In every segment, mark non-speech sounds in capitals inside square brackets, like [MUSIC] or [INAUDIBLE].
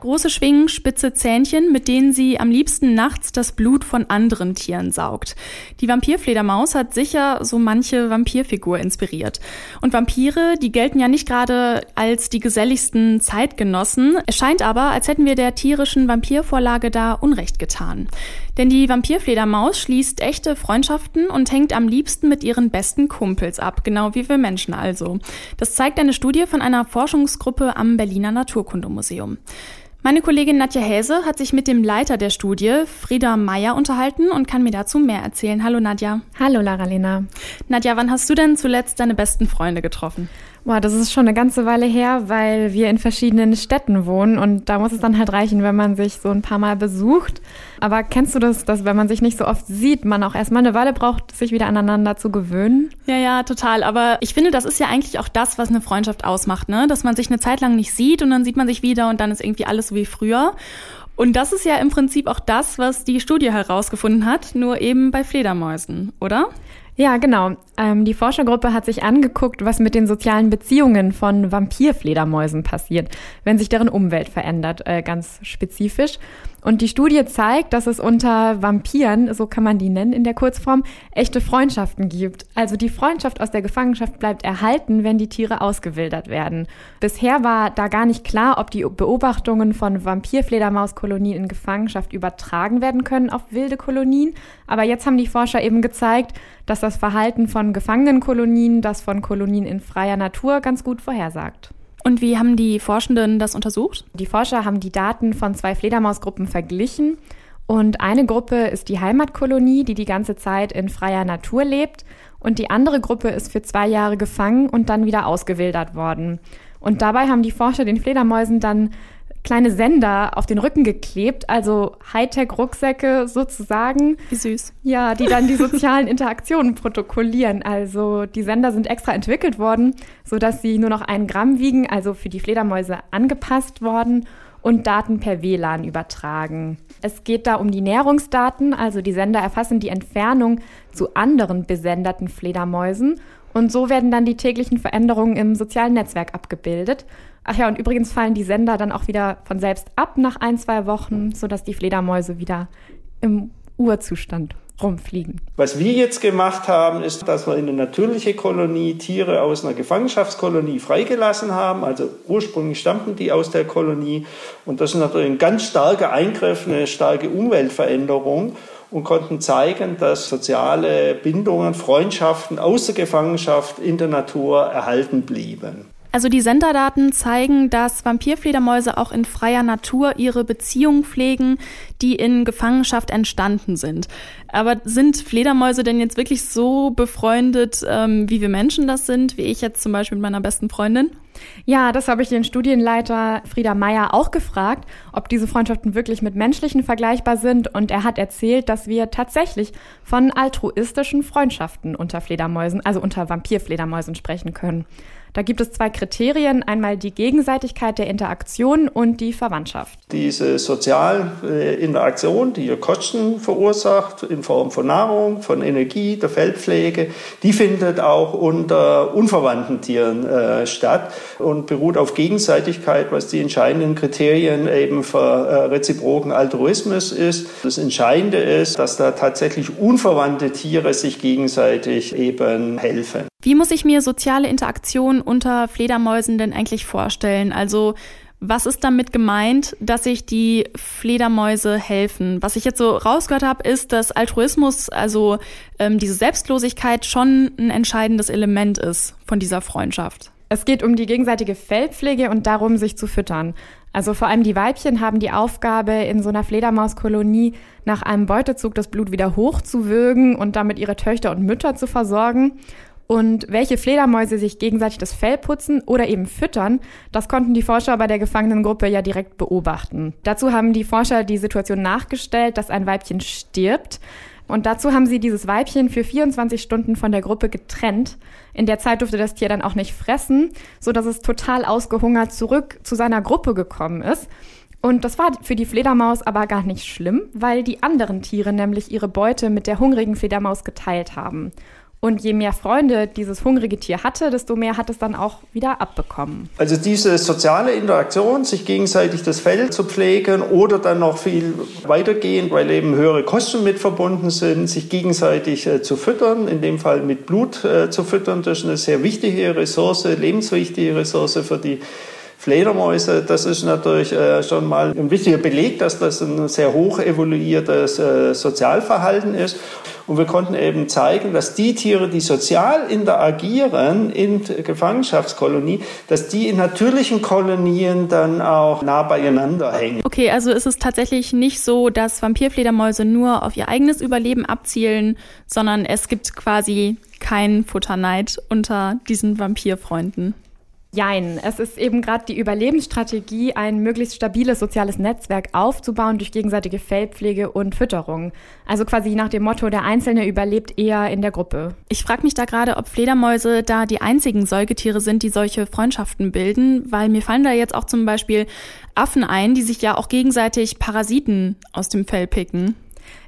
Große Schwingen, spitze Zähnchen, mit denen sie am liebsten nachts das Blut von anderen Tieren saugt. Die Vampirfledermaus hat sicher so manche Vampirfigur inspiriert. Und Vampire, die gelten ja nicht gerade als die geselligsten Zeitgenossen. Es scheint aber, als hätten wir der tierischen Vampirvorlage da Unrecht getan. Denn die Vampirfledermaus schließt echte Freundschaften und hängt am liebsten mit ihren besten Kumpels ab, genau wie wir Menschen also. Das zeigt eine Studie von einer Forschungsgruppe am Berliner Naturkundemuseum. Meine Kollegin Nadja Häse hat sich mit dem Leiter der Studie, Frieda Meyer, unterhalten und kann mir dazu mehr erzählen. Hallo Nadja. Hallo Lara-Lena. Nadja, wann hast du denn zuletzt deine besten Freunde getroffen? Boah, das ist schon eine ganze Weile her, weil wir in verschiedenen Städten wohnen und da muss es dann halt reichen, wenn man sich so ein paar Mal besucht. Aber kennst du das, dass wenn man sich nicht so oft sieht, man auch erstmal eine Weile braucht, sich wieder aneinander zu gewöhnen? Ja, ja, total. Aber ich finde, das ist ja eigentlich auch das, was eine Freundschaft ausmacht, ne? Dass man sich eine Zeit lang nicht sieht und dann sieht man sich wieder und dann ist irgendwie alles so wie früher. Und das ist ja im Prinzip auch das, was die Studie herausgefunden hat, nur eben bei Fledermäusen, oder? Ja, genau. Ähm, die Forschergruppe hat sich angeguckt, was mit den sozialen Beziehungen von Vampirfledermäusen passiert, wenn sich deren Umwelt verändert, äh, ganz spezifisch. Und die Studie zeigt, dass es unter Vampiren, so kann man die nennen in der Kurzform, echte Freundschaften gibt. Also die Freundschaft aus der Gefangenschaft bleibt erhalten, wenn die Tiere ausgewildert werden. Bisher war da gar nicht klar, ob die Beobachtungen von Vampirfledermauskolonien in Gefangenschaft übertragen werden können auf wilde Kolonien. Aber jetzt haben die Forscher eben gezeigt, dass das Verhalten von Gefangenenkolonien das von Kolonien in freier Natur ganz gut vorhersagt. Und wie haben die Forschenden das untersucht? Die Forscher haben die Daten von zwei Fledermausgruppen verglichen. Und eine Gruppe ist die Heimatkolonie, die die ganze Zeit in freier Natur lebt. Und die andere Gruppe ist für zwei Jahre gefangen und dann wieder ausgewildert worden. Und dabei haben die Forscher den Fledermäusen dann kleine Sender auf den Rücken geklebt, also Hightech-Rucksäcke sozusagen. Wie süß. Ja, die dann die [LAUGHS] sozialen Interaktionen protokollieren. Also die Sender sind extra entwickelt worden, sodass sie nur noch ein Gramm wiegen, also für die Fledermäuse angepasst worden und Daten per WLAN übertragen. Es geht da um die Nährungsdaten, also die Sender erfassen die Entfernung zu anderen besenderten Fledermäusen und so werden dann die täglichen Veränderungen im sozialen Netzwerk abgebildet. Ach ja, und übrigens fallen die Sender dann auch wieder von selbst ab nach ein, zwei Wochen, sodass die Fledermäuse wieder im Urzustand rumfliegen. Was wir jetzt gemacht haben, ist, dass wir in eine natürliche Kolonie Tiere aus einer Gefangenschaftskolonie freigelassen haben. Also ursprünglich stammten die aus der Kolonie. Und das ist natürlich ein ganz starker Eingriff, eine starke Umweltveränderung und konnten zeigen, dass soziale Bindungen, Freundschaften aus der Gefangenschaft in der Natur erhalten blieben. Also die Senderdaten zeigen, dass Vampirfledermäuse auch in freier Natur ihre Beziehungen pflegen, die in Gefangenschaft entstanden sind. Aber sind Fledermäuse denn jetzt wirklich so befreundet, ähm, wie wir Menschen das sind, wie ich jetzt zum Beispiel mit meiner besten Freundin? Ja, das habe ich den Studienleiter Frieda Meyer auch gefragt, ob diese Freundschaften wirklich mit menschlichen vergleichbar sind. Und er hat erzählt, dass wir tatsächlich von altruistischen Freundschaften unter Fledermäusen, also unter Vampirfledermäusen sprechen können. Da gibt es zwei Kriterien, einmal die Gegenseitigkeit der Interaktion und die Verwandtschaft. Diese soziale äh, Interaktion, die Kosten verursacht in Form von Nahrung, von Energie, der Feldpflege, die findet auch unter unverwandten Tieren äh, statt und beruht auf Gegenseitigkeit, was die entscheidenden Kriterien eben für äh, reziproken Altruismus ist. Das Entscheidende ist, dass da tatsächlich unverwandte Tiere sich gegenseitig eben helfen. Wie muss ich mir soziale Interaktion unter Fledermäusen denn eigentlich vorstellen? Also was ist damit gemeint, dass sich die Fledermäuse helfen? Was ich jetzt so rausgehört habe, ist, dass Altruismus, also ähm, diese Selbstlosigkeit, schon ein entscheidendes Element ist von dieser Freundschaft. Es geht um die gegenseitige Fellpflege und darum, sich zu füttern. Also vor allem die Weibchen haben die Aufgabe, in so einer Fledermauskolonie nach einem Beutezug das Blut wieder hochzuwürgen und damit ihre Töchter und Mütter zu versorgen. Und welche Fledermäuse sich gegenseitig das Fell putzen oder eben füttern, das konnten die Forscher bei der Gefangenengruppe ja direkt beobachten. Dazu haben die Forscher die Situation nachgestellt, dass ein Weibchen stirbt. Und dazu haben sie dieses Weibchen für 24 Stunden von der Gruppe getrennt. In der Zeit durfte das Tier dann auch nicht fressen, so dass es total ausgehungert zurück zu seiner Gruppe gekommen ist. Und das war für die Fledermaus aber gar nicht schlimm, weil die anderen Tiere nämlich ihre Beute mit der hungrigen Fledermaus geteilt haben. Und je mehr Freunde dieses hungrige Tier hatte, desto mehr hat es dann auch wieder abbekommen. Also diese soziale Interaktion, sich gegenseitig das Fell zu pflegen oder dann noch viel weitergehend, weil eben höhere Kosten mit verbunden sind, sich gegenseitig äh, zu füttern, in dem Fall mit Blut äh, zu füttern, das ist eine sehr wichtige Ressource, lebenswichtige Ressource für die Fledermäuse, das ist natürlich äh, schon mal ein wichtiger Beleg, dass das ein sehr hoch evoluiertes äh, Sozialverhalten ist. Und wir konnten eben zeigen, dass die Tiere, die sozial interagieren in Gefangenschaftskolonie, dass die in natürlichen Kolonien dann auch nah beieinander hängen. Okay, also ist es tatsächlich nicht so, dass Vampirfledermäuse nur auf ihr eigenes Überleben abzielen, sondern es gibt quasi keinen Futterneid unter diesen Vampirfreunden. Jein, es ist eben gerade die Überlebensstrategie, ein möglichst stabiles soziales Netzwerk aufzubauen durch gegenseitige Fellpflege und Fütterung. Also quasi nach dem Motto, der Einzelne überlebt eher in der Gruppe. Ich frage mich da gerade, ob Fledermäuse da die einzigen Säugetiere sind, die solche Freundschaften bilden, weil mir fallen da jetzt auch zum Beispiel Affen ein, die sich ja auch gegenseitig Parasiten aus dem Fell picken.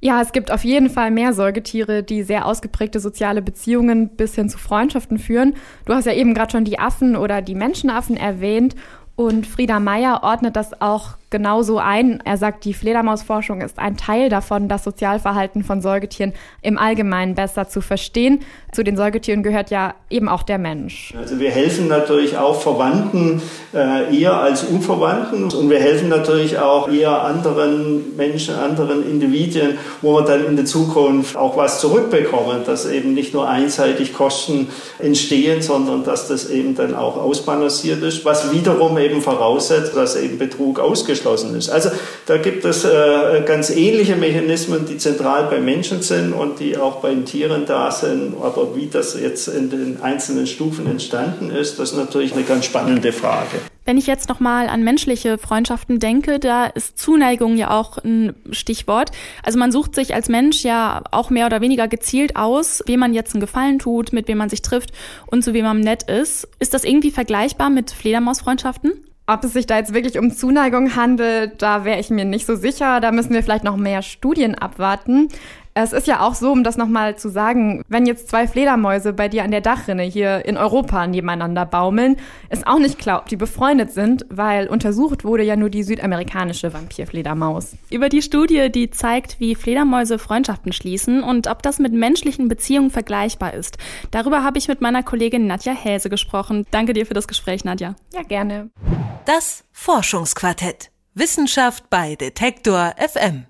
Ja, es gibt auf jeden Fall mehr Säugetiere, die sehr ausgeprägte soziale Beziehungen bis hin zu Freundschaften führen. Du hast ja eben gerade schon die Affen oder die Menschenaffen erwähnt. Und Frieda Meyer ordnet das auch genauso ein. Er sagt, die Fledermausforschung ist ein Teil davon, das Sozialverhalten von Säugetieren im Allgemeinen besser zu verstehen. Zu den Säugetieren gehört ja eben auch der Mensch. Also wir helfen natürlich auch Verwandten äh, eher als Unverwandten und wir helfen natürlich auch eher anderen Menschen, anderen Individuen, wo wir dann in der Zukunft auch was zurückbekommen, dass eben nicht nur einseitig Kosten entstehen, sondern dass das eben dann auch ausbalanciert ist, was wiederum voraussetzt, dass eben Betrug ausgeschlossen ausgeschlossen ist. Also da gibt es äh, ganz ähnliche Mechanismen, die zentral bei Menschen sind und die auch bei den Tieren da sind. Aber wie das jetzt in den einzelnen Stufen entstanden ist, das ist natürlich eine ganz spannende Frage. Wenn ich jetzt nochmal an menschliche Freundschaften denke, da ist Zuneigung ja auch ein Stichwort. Also man sucht sich als Mensch ja auch mehr oder weniger gezielt aus, wem man jetzt einen Gefallen tut, mit wem man sich trifft und zu wem man nett ist. Ist das irgendwie vergleichbar mit Fledermausfreundschaften? Ob es sich da jetzt wirklich um Zuneigung handelt, da wäre ich mir nicht so sicher. Da müssen wir vielleicht noch mehr Studien abwarten. Es ist ja auch so, um das nochmal zu sagen, wenn jetzt zwei Fledermäuse bei dir an der Dachrinne hier in Europa nebeneinander baumeln, ist auch nicht klar, ob die befreundet sind, weil untersucht wurde ja nur die südamerikanische Vampirfledermaus. Über die Studie, die zeigt, wie Fledermäuse Freundschaften schließen und ob das mit menschlichen Beziehungen vergleichbar ist. Darüber habe ich mit meiner Kollegin Nadja Häse gesprochen. Danke dir für das Gespräch, Nadja. Ja, gerne. Das Forschungsquartett. Wissenschaft bei Detektor FM.